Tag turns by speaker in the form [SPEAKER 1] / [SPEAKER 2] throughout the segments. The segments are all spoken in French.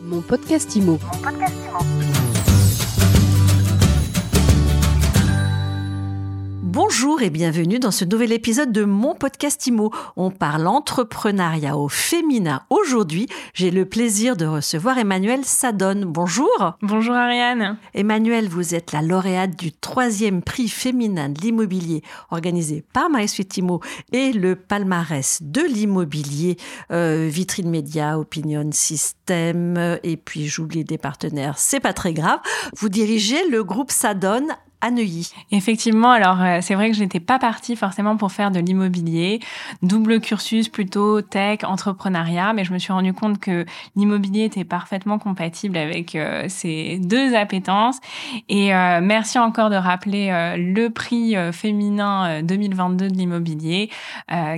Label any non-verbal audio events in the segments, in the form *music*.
[SPEAKER 1] Mon podcast IMO. Bonjour et bienvenue dans ce nouvel épisode de mon podcast IMO. On parle entrepreneuriat au féminin. Aujourd'hui, j'ai le plaisir de recevoir Emmanuel Sadone. Bonjour.
[SPEAKER 2] Bonjour Ariane.
[SPEAKER 1] Emmanuel, vous êtes la lauréate du troisième prix féminin de l'immobilier organisé par MySuite IMO et le palmarès de l'immobilier, euh, vitrine média, opinion système et puis j'oublie des partenaires, c'est pas très grave. Vous dirigez le groupe Sadone à Neuilly.
[SPEAKER 2] Effectivement, alors euh, c'est vrai que je n'étais pas partie forcément pour faire de l'immobilier, double cursus plutôt tech, entrepreneuriat, mais je me suis rendu compte que l'immobilier était parfaitement compatible avec euh, ces deux appétences. Et euh, merci encore de rappeler le prix féminin 2022 de l'immobilier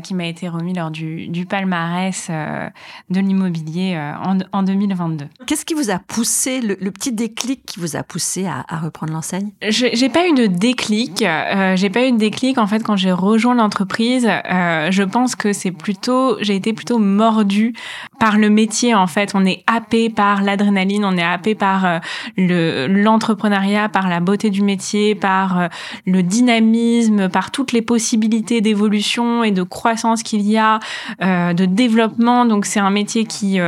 [SPEAKER 2] qui m'a été remis lors du, du palmarès de l'immobilier en, en, 2022.
[SPEAKER 1] Qu'est-ce qui vous a poussé, le, petit déclic qui vous a poussé à, à reprendre l'enseigne?
[SPEAKER 2] J'ai pas eu de déclic. Euh, j'ai pas eu de déclic en fait quand j'ai rejoint l'entreprise. Euh, je pense que c'est plutôt, j'ai été plutôt mordue par le métier en fait. On est happé par l'adrénaline, on est happé par euh, le l'entrepreneuriat, par la beauté du métier, par euh, le dynamisme, par toutes les possibilités d'évolution et de croissance qu'il y a, euh, de développement. Donc c'est un métier qui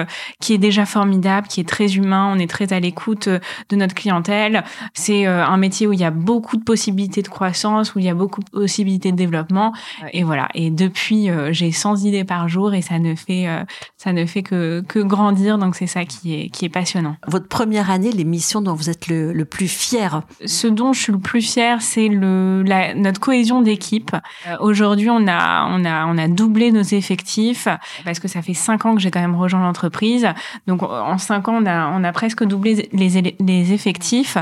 [SPEAKER 2] qui est déjà formidable, qui est très humain. On est très à l'écoute de notre clientèle. C'est un métier où il y a beaucoup de possibilités de croissance, où il y a beaucoup de possibilités de développement. Et voilà. Et depuis, euh, j'ai 100 idées par jour et ça ne fait, euh, ça ne fait que, que grandir. Donc c'est ça qui est, qui est passionnant.
[SPEAKER 1] Votre première année, les missions dont vous êtes le, le plus fier
[SPEAKER 2] Ce dont je suis le plus fier, c'est le, la, notre cohésion d'équipe. Euh, aujourd'hui, on a, on a, on a doublé nos effectifs parce que ça fait cinq ans que j'ai quand même rejoint l'entreprise. Donc en cinq ans, on a, on a presque doublé les, les effectifs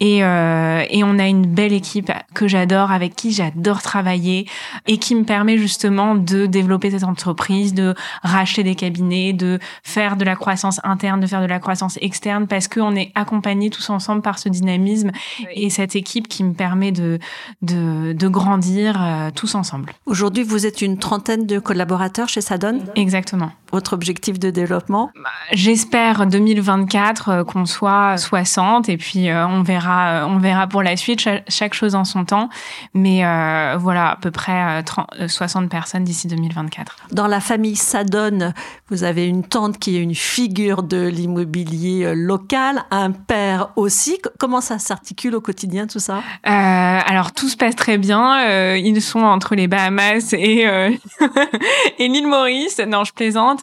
[SPEAKER 2] et, et on a une belle équipe que j'adore, avec qui j'adore travailler et qui me permet justement de développer cette entreprise, de racheter des cabinets, de faire de la croissance interne, de faire de la croissance externe parce qu'on est accompagnés tous ensemble par ce dynamisme et cette équipe qui me permet de, de, de grandir euh, tous ensemble.
[SPEAKER 1] Aujourd'hui, vous êtes une trentaine de collaborateurs chez Sadon
[SPEAKER 2] Exactement.
[SPEAKER 1] Votre objectif de développement?
[SPEAKER 2] Bah, J'espère 2024 euh, qu'on soit 60 et puis euh, on verra on verra pour la suite chaque, chose en son temps. Mais euh, voilà, à peu près 60 euh, euh, personnes d'ici 2024.
[SPEAKER 1] Dans la famille Sadone, vous avez une tante qui est une figure de l'immobilier local, un père aussi. Comment ça s'articule au quotidien tout ça?
[SPEAKER 2] Alors tout se passe très bien. ils sont entre les Bahamas et, *laughs* et l'île Maurice. Non, je plaisante.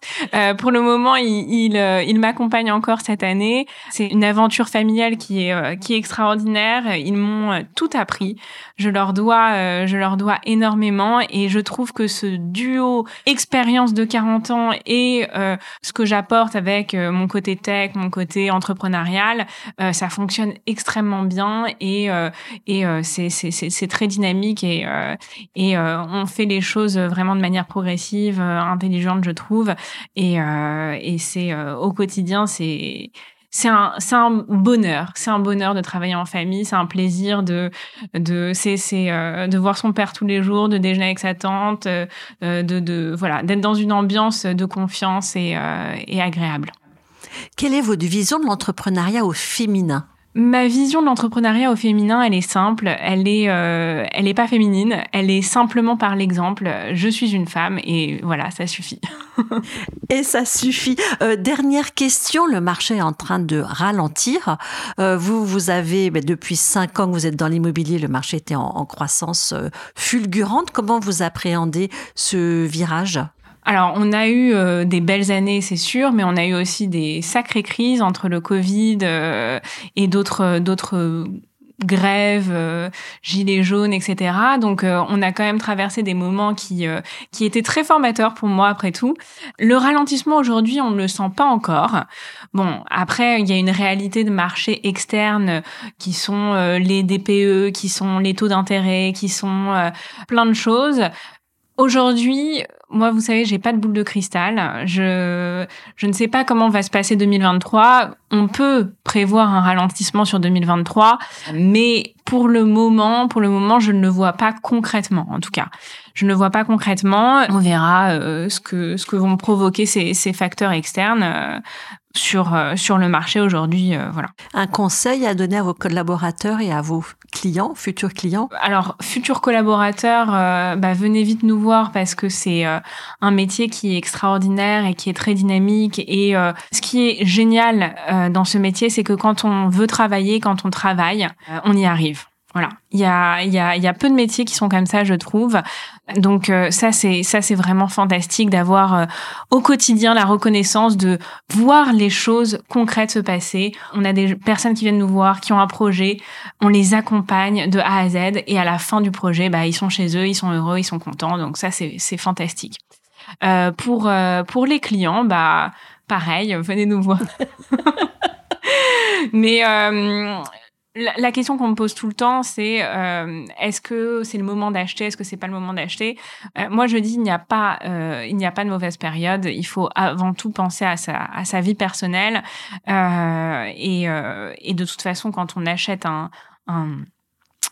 [SPEAKER 2] pour le moment, il, il, m'accompagne encore cette année. C'est une aventure familiale qui est, qui est extraordinaire. Ils m'ont tout appris. Je leur dois, euh, je leur dois énormément et je trouve que ce duo expérience de 40 ans et euh, ce que j'apporte avec euh, mon côté tech, mon côté entrepreneurial, ça fonctionne extrêmement bien et et c'est c'est très dynamique et et on fait les choses vraiment de manière progressive, intelligente, je trouve. Et et c'est au quotidien c'est c'est un, c'est un bonheur. C'est un bonheur de travailler en famille. C'est un plaisir de, de, c'est, c'est, euh, de voir son père tous les jours, de déjeuner avec sa tante, euh, de, de, voilà, d'être dans une ambiance de confiance et, euh, et agréable.
[SPEAKER 1] Quelle est votre vision de l'entrepreneuriat au féminin?
[SPEAKER 2] Ma vision de l'entrepreneuriat au féminin, elle est simple, elle est, euh, elle est pas féminine, elle est simplement par l'exemple. Je suis une femme et voilà, ça suffit.
[SPEAKER 1] et ça suffit. Euh, dernière question, le marché est en train de ralentir. Euh, vous, vous avez ben, depuis cinq ans que vous êtes dans l'immobilier, le marché était en, en croissance fulgurante. Comment vous appréhendez ce virage?
[SPEAKER 2] Alors, on a eu euh, des belles années, c'est sûr, mais on a eu aussi des sacrées crises entre le Covid euh, et d'autres d'autres grèves, euh, gilets jaunes, etc. Donc, on a quand même traversé des moments qui qui étaient très formateurs pour moi après tout. Le ralentissement aujourd'hui, on ne le sent pas encore. Bon, après, il y a une réalité de marché externe qui sont les DPE, qui sont les taux d'intérêt, qui sont plein de choses. Aujourd'hui, moi, vous savez, j'ai pas de boule de cristal. Je, je ne sais pas comment va se passer 2023. On peut prévoir un ralentissement sur 2023, mais pour le moment, pour le moment, je ne le vois pas concrètement, en tout cas. Je ne le vois pas concrètement. On verra euh, ce que ce que vont provoquer ces, ces facteurs externes. Euh, sur, euh, sur le marché aujourd'hui. Euh, voilà.
[SPEAKER 1] Un conseil à donner à vos collaborateurs et à vos clients, futurs clients?
[SPEAKER 2] Alors, futurs collaborateurs, euh, bah, venez vite nous voir parce que c'est un métier qui est extraordinaire et qui est très dynamique. Et ce qui est génial dans ce métier, c'est que quand on veut travailler, quand on travaille, on y arrive. Voilà, il y a, y, a, y a peu de métiers qui sont comme ça, je trouve. Donc euh, ça, c'est ça, c'est vraiment fantastique d'avoir euh, au quotidien la reconnaissance de voir les choses concrètes se passer. On a des personnes qui viennent nous voir, qui ont un projet, on les accompagne de A à Z et à la fin du projet, bah ils sont chez eux, ils sont heureux, ils sont contents. Donc ça, c'est c'est fantastique. Euh, pour pour les clients, bah pareil, venez nous voir. *laughs* Mais la, question qu'on me pose tout le temps, c'est euh, est-ce que c'est le moment d'acheter, est-ce que c'est pas le moment d'acheter? Euh, Moi, je dis il n'y a pas, euh, il n'y a pas de mauvaise période. Il faut avant tout penser à sa, à sa vie personnelle et, et de toute façon, quand on achète un, un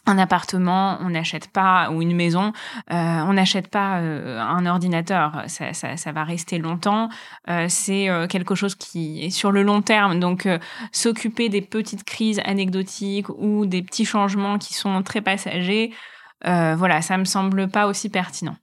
[SPEAKER 2] un appartement, on n'achète pas, ou une maison, euh, on n'achète pas euh, un ordinateur. Ça, ça, va rester longtemps. Euh, c'est quelque chose qui est sur le long terme. Donc, s'occuper des petites crises anecdotiques ou des petits changements qui sont très passagers, voilà, ça me semble pas aussi pertinent.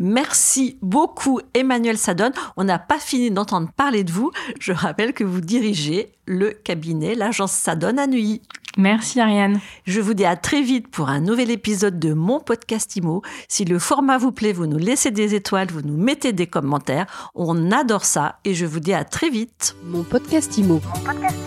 [SPEAKER 1] Merci beaucoup Emmanuel Sadon. On n'a pas fini d'entendre parler de vous. Je rappelle que vous dirigez le cabinet, l'agence Sadon à Nuit.
[SPEAKER 2] Merci Ariane.
[SPEAKER 1] Je vous dis à très vite pour un nouvel épisode de mon podcast IMO. Si le format vous plaît, vous nous laissez des étoiles, vous nous mettez des commentaires. On adore ça et je vous dis à très vite.
[SPEAKER 3] Mon podcast IMO. Mon podcast IMO.